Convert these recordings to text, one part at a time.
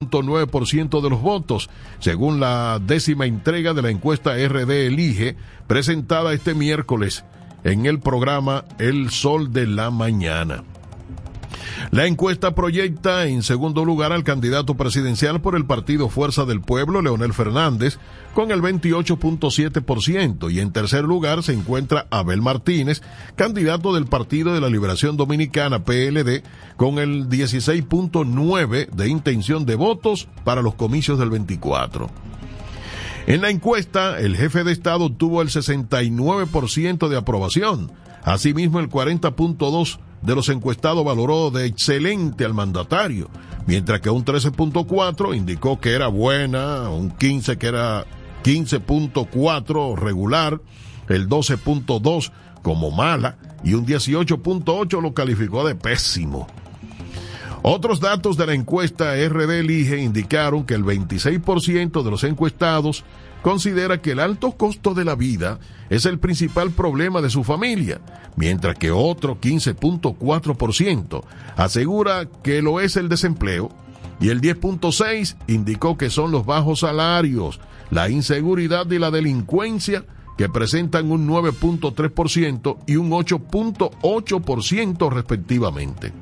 9% de los votos, según la décima entrega de la encuesta RD Elige, presentada este miércoles en el programa El Sol de la Mañana. La encuesta proyecta en segundo lugar al candidato presidencial por el partido Fuerza del Pueblo, Leonel Fernández, con el 28.7%, y en tercer lugar se encuentra Abel Martínez, candidato del Partido de la Liberación Dominicana, PLD, con el 16.9% de intención de votos para los comicios del 24. En la encuesta, el jefe de Estado tuvo el 69% de aprobación, asimismo el 40.2% de los encuestados valoró de excelente al mandatario, mientras que un 13.4 indicó que era buena, un 15 que era 15.4 regular, el 12.2 como mala y un 18.8 lo calificó de pésimo. Otros datos de la encuesta RD Elige indicaron que el 26% de los encuestados considera que el alto costo de la vida es el principal problema de su familia, mientras que otro 15.4% asegura que lo es el desempleo y el 10.6% indicó que son los bajos salarios, la inseguridad y la delincuencia que presentan un 9.3% y un 8.8% respectivamente.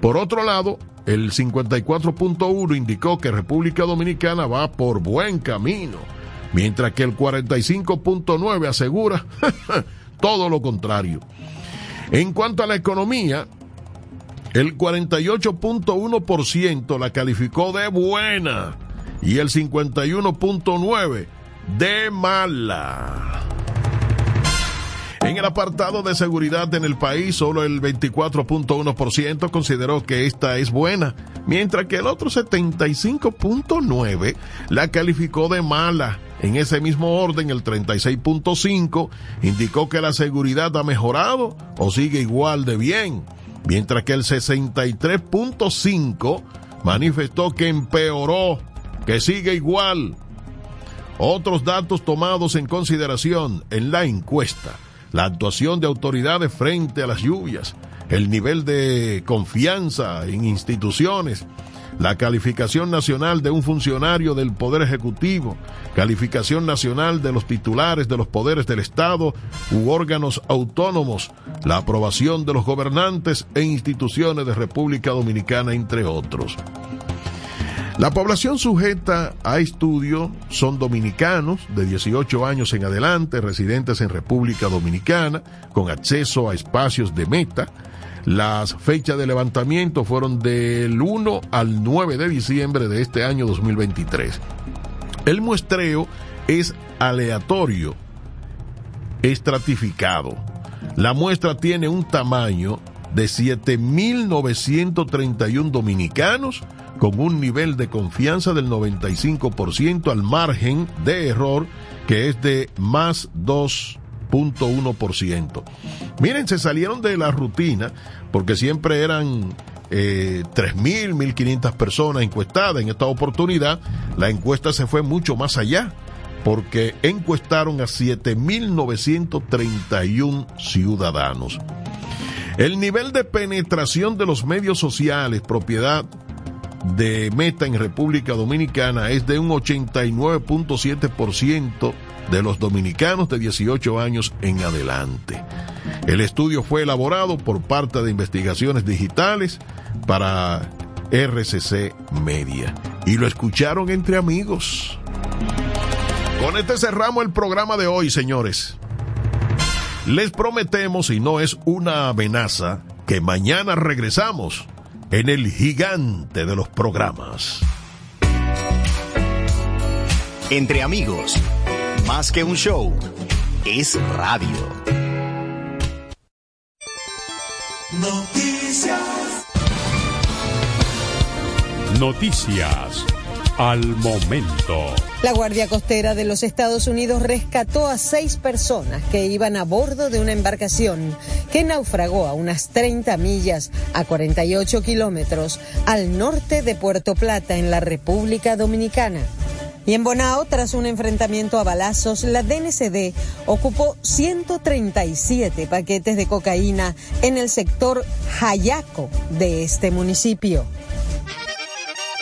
Por otro lado, el 54.1 indicó que República Dominicana va por buen camino mientras que el 45.9 asegura todo lo contrario. En cuanto a la economía, el 48.1% la calificó de buena y el 51.9% de mala. En el apartado de seguridad en el país, solo el 24.1% consideró que esta es buena, mientras que el otro 75.9% la calificó de mala. En ese mismo orden, el 36.5 indicó que la seguridad ha mejorado o sigue igual de bien, mientras que el 63.5 manifestó que empeoró, que sigue igual. Otros datos tomados en consideración en la encuesta, la actuación de autoridades frente a las lluvias, el nivel de confianza en instituciones, la calificación nacional de un funcionario del Poder Ejecutivo, calificación nacional de los titulares de los poderes del Estado u órganos autónomos, la aprobación de los gobernantes e instituciones de República Dominicana, entre otros. La población sujeta a estudio son dominicanos de 18 años en adelante, residentes en República Dominicana, con acceso a espacios de meta, las fechas de levantamiento fueron del 1 al 9 de diciembre de este año 2023. El muestreo es aleatorio, estratificado. La muestra tiene un tamaño de 7.931 dominicanos con un nivel de confianza del 95% al margen de error que es de más 2 ciento. Miren, se salieron de la rutina porque siempre eran eh, 3.000, 1.500 personas encuestadas. En esta oportunidad, la encuesta se fue mucho más allá porque encuestaron a 7.931 ciudadanos. El nivel de penetración de los medios sociales, propiedad de Meta en República Dominicana, es de un 89.7% de los dominicanos de 18 años en adelante. El estudio fue elaborado por parte de Investigaciones Digitales para RCC Media y lo escucharon entre amigos. Con este cerramos el programa de hoy, señores. Les prometemos, y no es una amenaza, que mañana regresamos en el gigante de los programas. Entre amigos más que un show, es radio. Noticias. Noticias al momento. La Guardia Costera de los Estados Unidos rescató a seis personas que iban a bordo de una embarcación que naufragó a unas 30 millas a 48 kilómetros al norte de Puerto Plata en la República Dominicana. Y en Bonao, tras un enfrentamiento a balazos, la DNCD ocupó 137 paquetes de cocaína en el sector Hayaco de este municipio.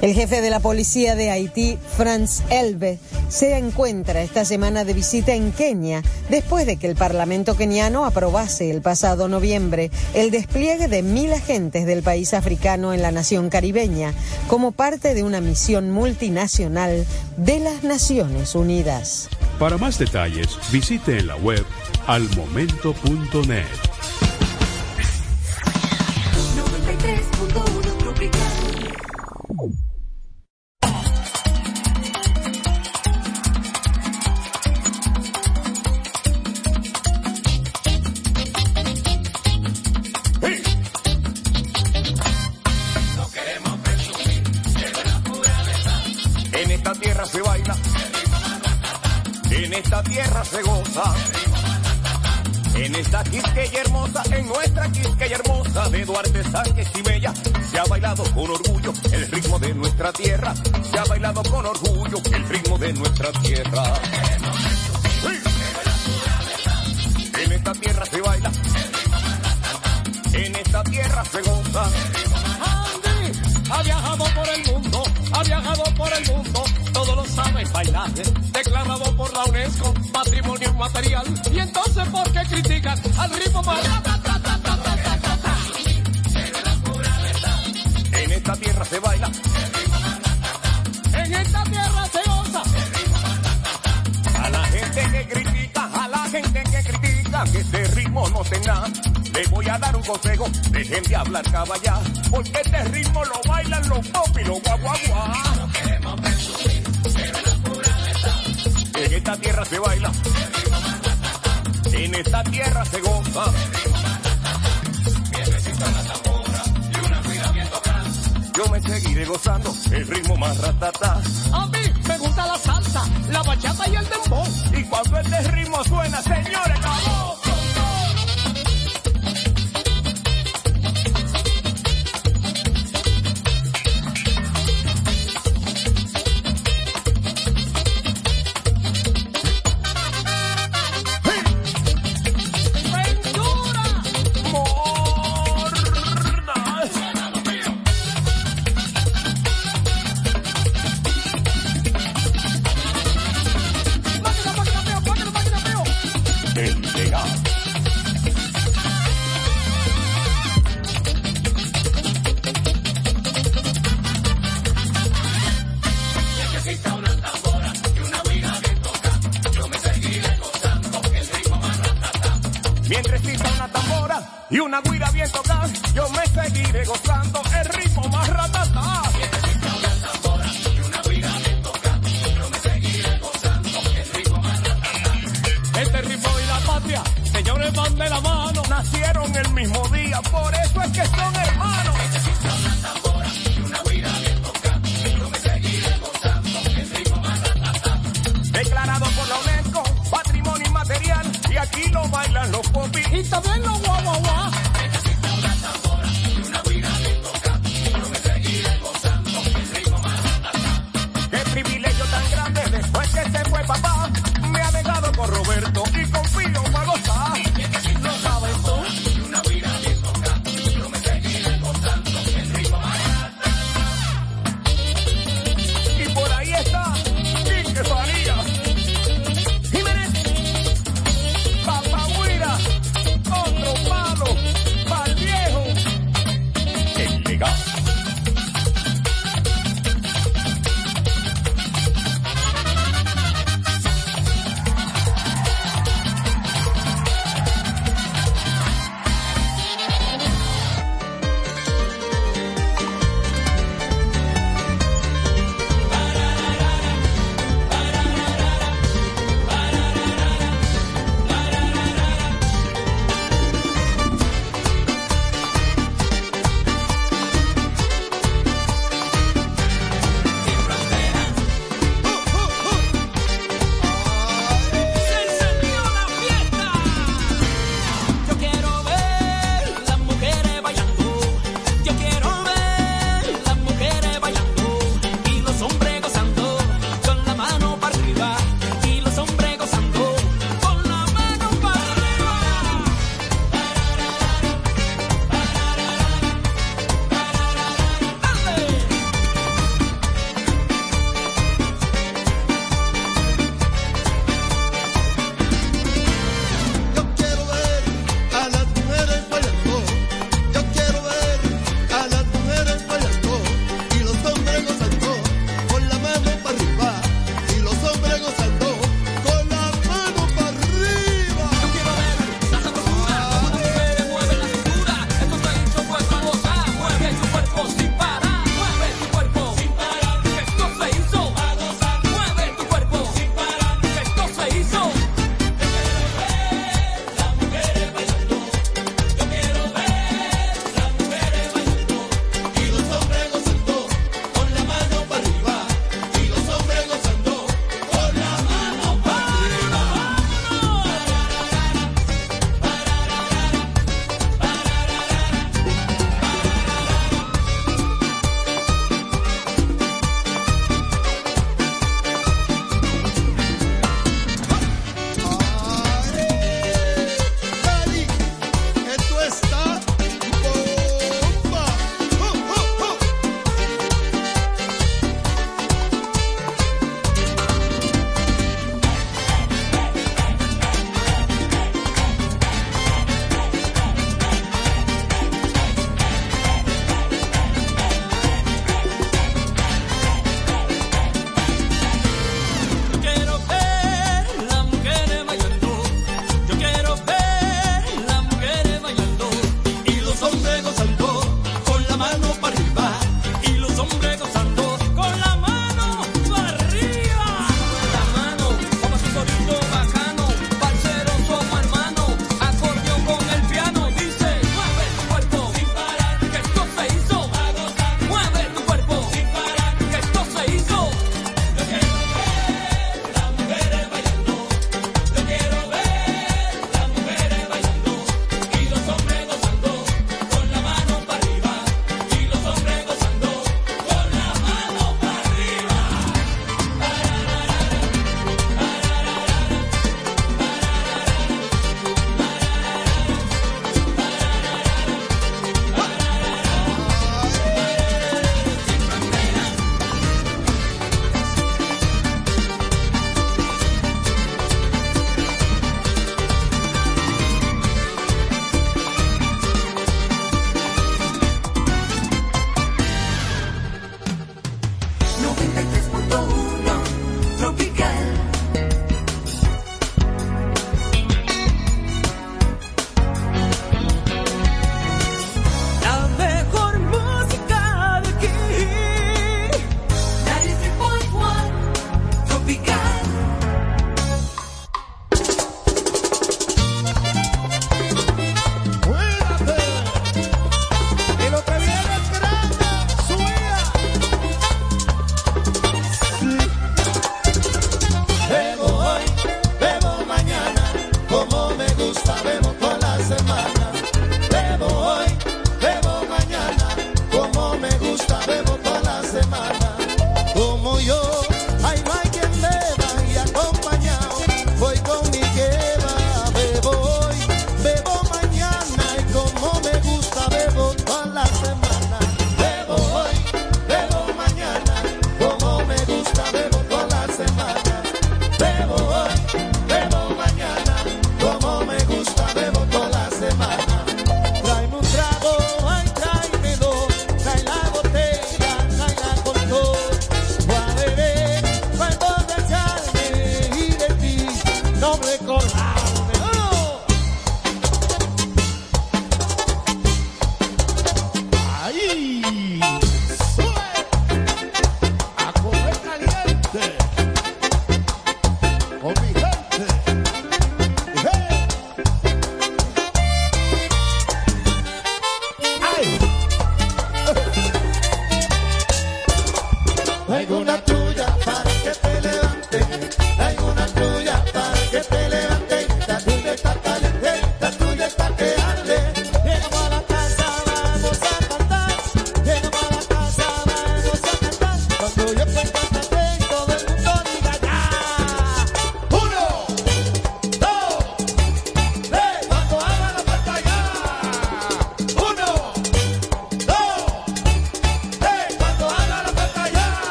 El jefe de la policía de Haití, Franz Elbe, se encuentra esta semana de visita en Kenia después de que el Parlamento keniano aprobase el pasado noviembre el despliegue de mil agentes del país africano en la nación caribeña como parte de una misión multinacional de las Naciones Unidas. Para más detalles, visite en la web almomento.net. se goza. En esta Quisqueya hermosa, en nuestra Quisqueya hermosa de Duarte Sánchez y Bella, se ha bailado con orgullo el ritmo de nuestra tierra. Se ha bailado con orgullo el ritmo de nuestra tierra. En esta tierra se baila. En esta tierra se goza. Andy ha viajado por el mundo, ha viajado por el mundo todo lo sabe bailar, declarado material. Y entonces, ¿por qué critican al ritmo más? En esta tierra se baila. En esta tierra se goza. A la gente que critica, a la gente que critica que este ritmo no tenga, le voy a dar un consejo, dejen de hablar caballá, porque este ritmo lo bailan los pop y los guaguaguá. En esta tierra se baila. En esta tierra se goza. Yo me seguiré gozando el ritmo más ratata. A mí me gusta la salsa, la bachata y el dembow. Y cuando este ritmo suena, señores.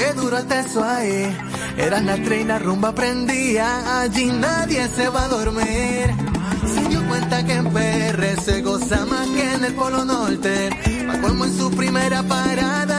Qué duro el teso ahí. Eras la trina rumba prendía. Allí nadie se va a dormir. Se dio cuenta que en PR se goza más que en el Polo Norte. Va en su primera parada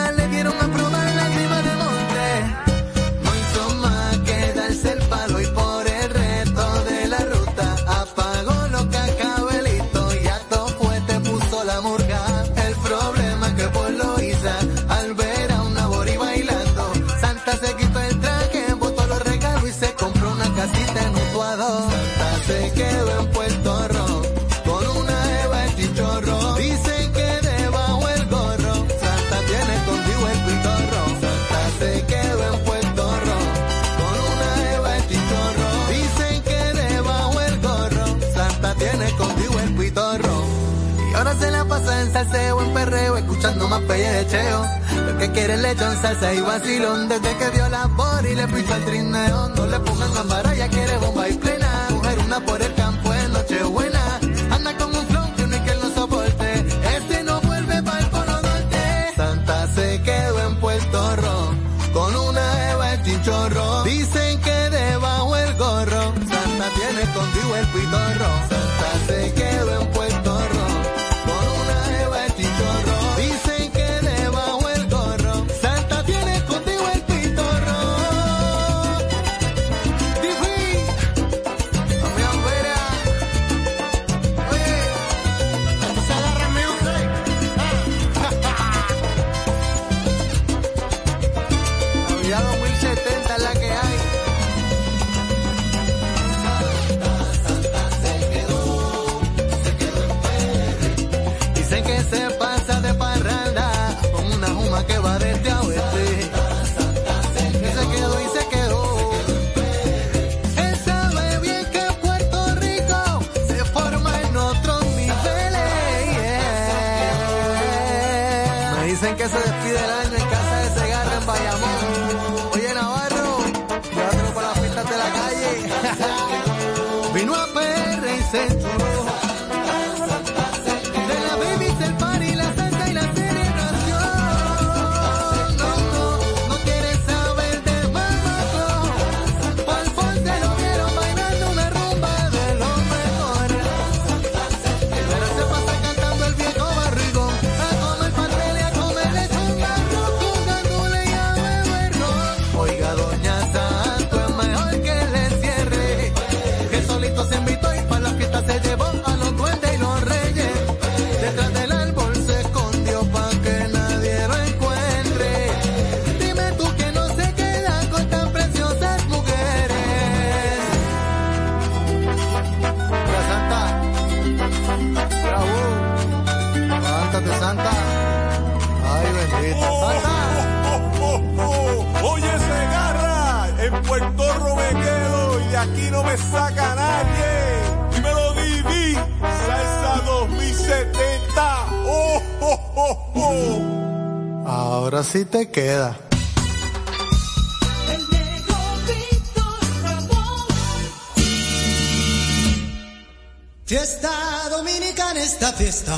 salseo, en perreo, escuchando más pellecheo. Lo que quiere lechón, salsa y vacilón. Desde que vio la por y le pichó el trineo. No le pongan gambara, ya quiere bomba y plena. Mujer una por el aquí no me saca nadie. Dímelo, Divi, salsa 2070. Oh, oh, oh, oh. Ahora sí te queda. Fiesta dominicana, esta fiesta.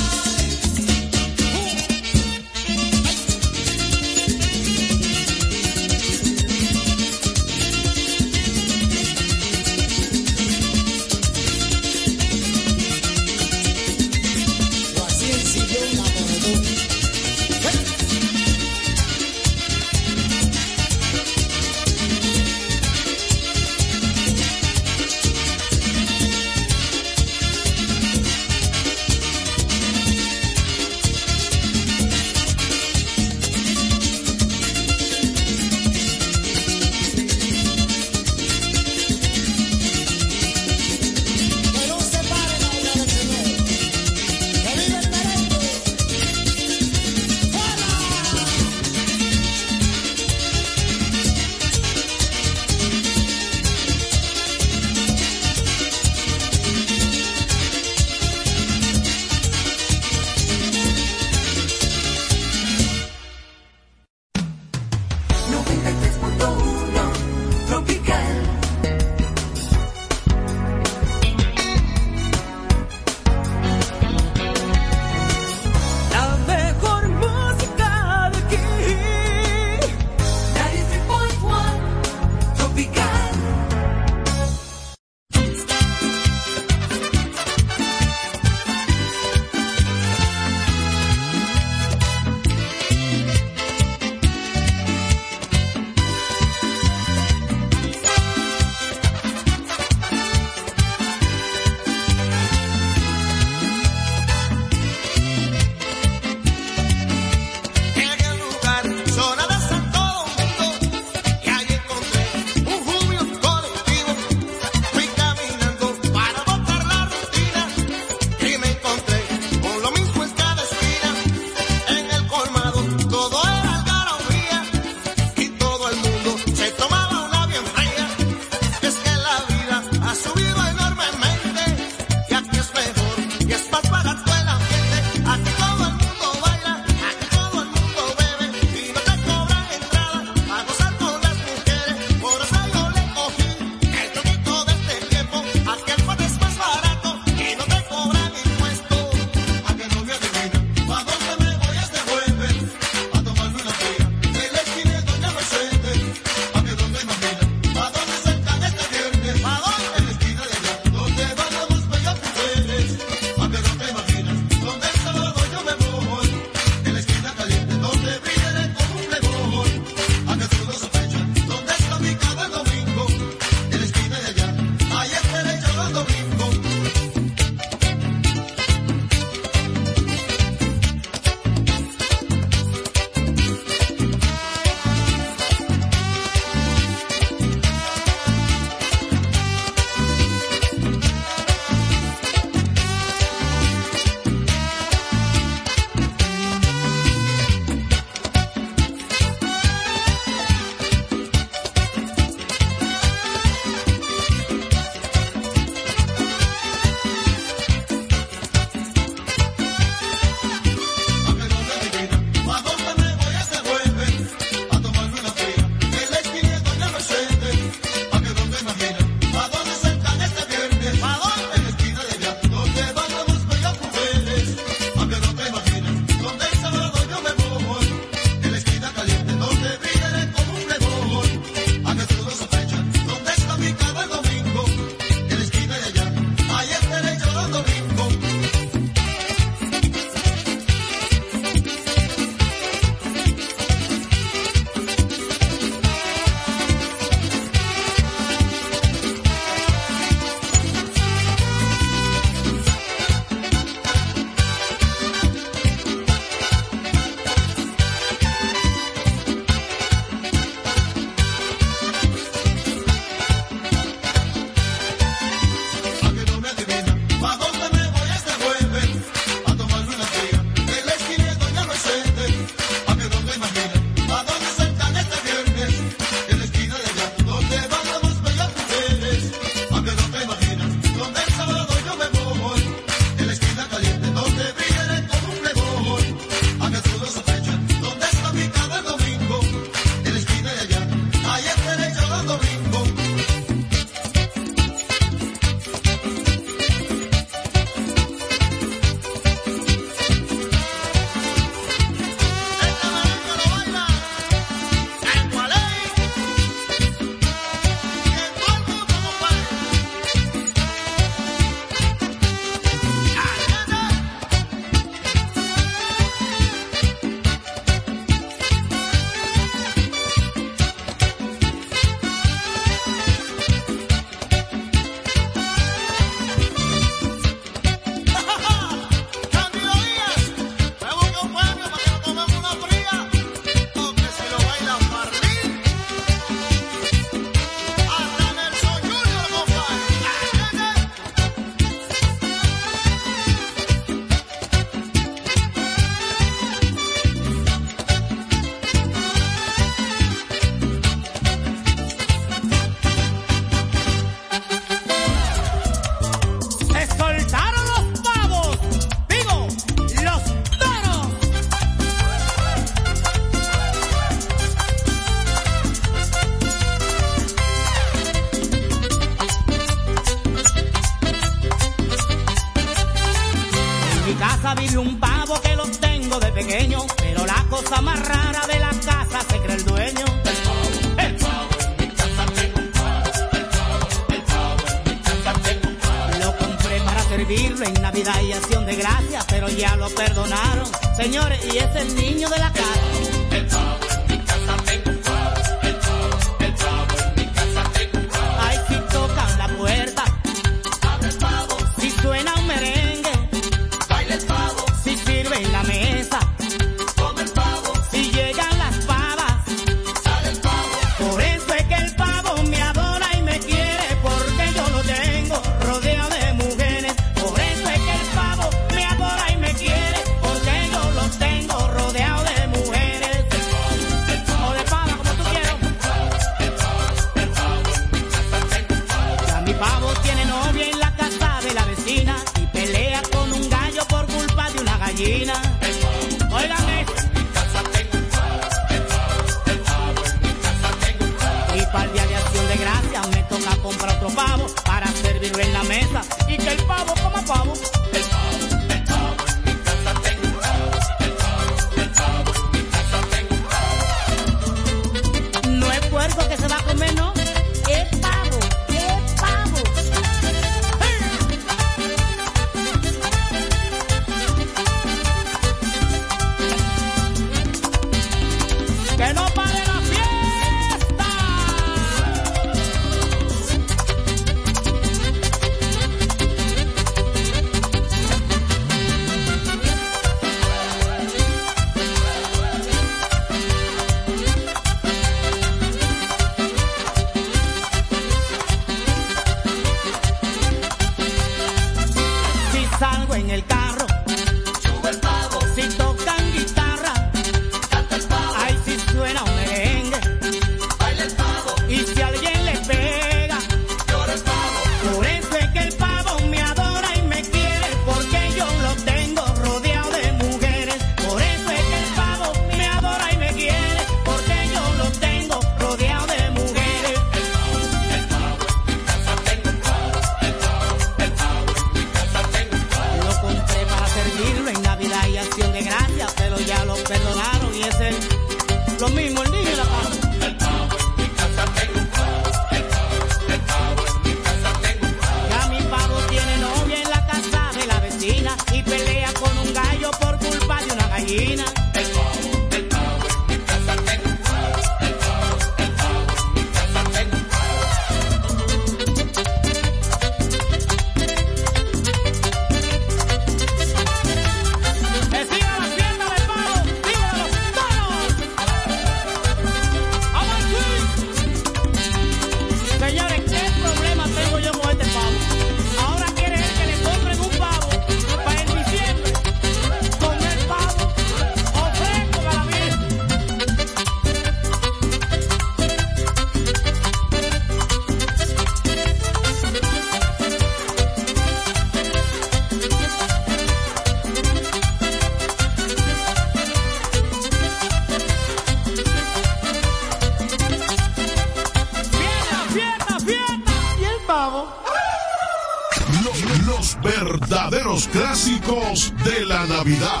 De la Navidad.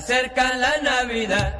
Acerca la Navidad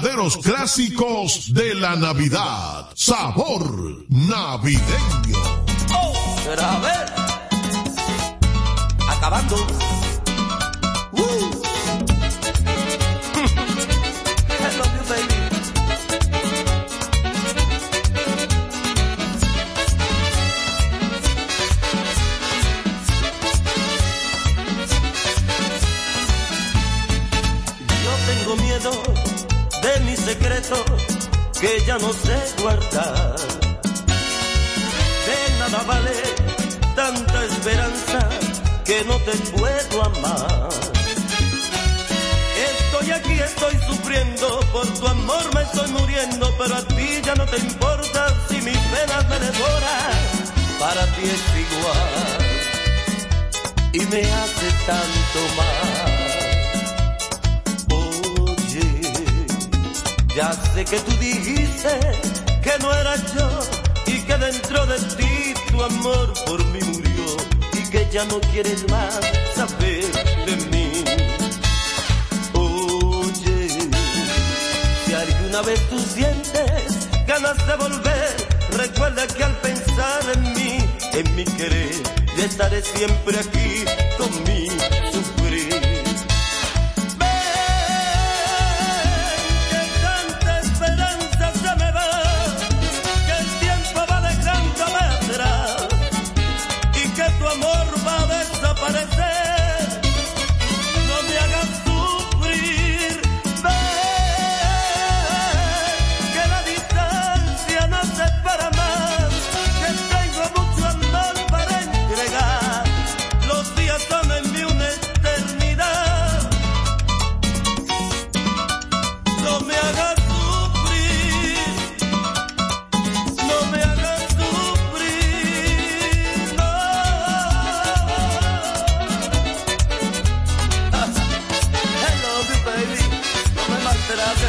verdaderos clásicos de la Navidad. Sabor navideño. Oh, pero ver, acabando.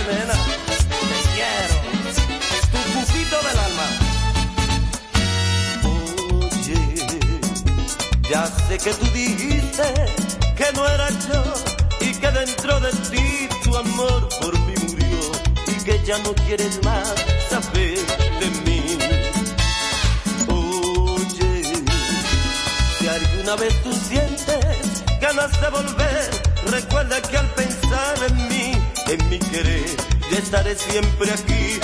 Te quiero. Tu pupito del alma. Oye, ya sé que tú dijiste que no era yo y que dentro de ti tu amor por mí murió y que ya no quieres más saber de mí. Oye, si alguna vez tú sientes ganas de volver, recuerda que al pensar en mí en mi querer. Yo estaré siempre aquí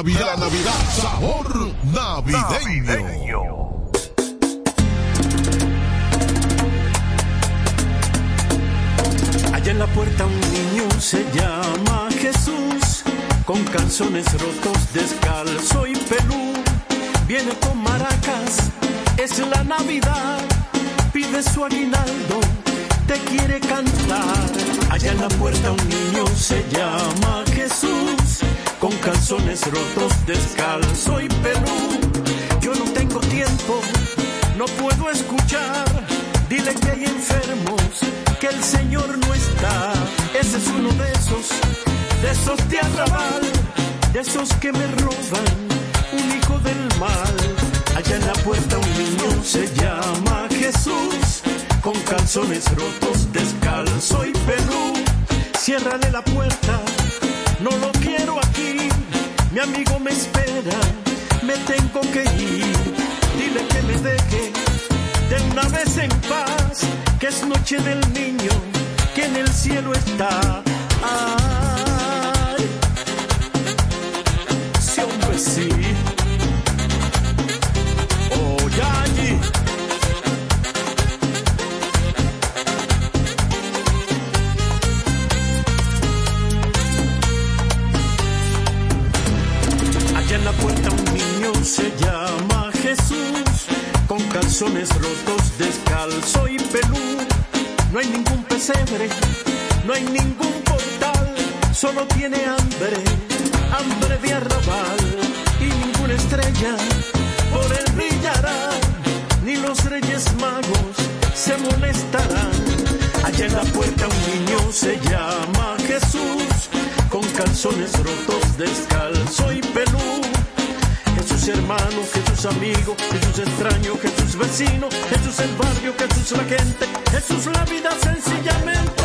Navidad, Navidad, sabor navideño. Allá en la puerta un niño se llama Jesús, con calzones rotos, descalzo y pelú. Viene con maracas, es la Navidad, pide su aguinaldo, te quiere cantar. Allá en la puerta un niño se llama Jesús con calzones rotos, descalzo y pelú. Yo no tengo tiempo, no puedo escuchar. Dile que hay enfermos, que el Señor no está. Ese es uno de esos, de esos de arrabal, de esos que me roban, un hijo del mal. Allá en la puerta un niño se llama Jesús, con calzones rotos, descalzo y pelú. Ciérrale la puerta, no lo quiero aquí. Mi amigo me espera, me tengo que ir. Dile que me deje de una vez en paz, que es noche del niño, que en el cielo está. Ay, sí, hombre, sí. Calzones rotos, descalzo y pelú. No hay ningún pesebre, no hay ningún portal, solo tiene hambre, hambre de arrabal y ninguna estrella por él brillará, ni los reyes magos se molestarán. Allá en la puerta un niño se llama Jesús, con calzones rotos, descalzo y pelú. Jesús amigo, Jesús extraño, Jesús vecino, Jesús el barrio, Jesús la gente, Jesús la vida sencillamente.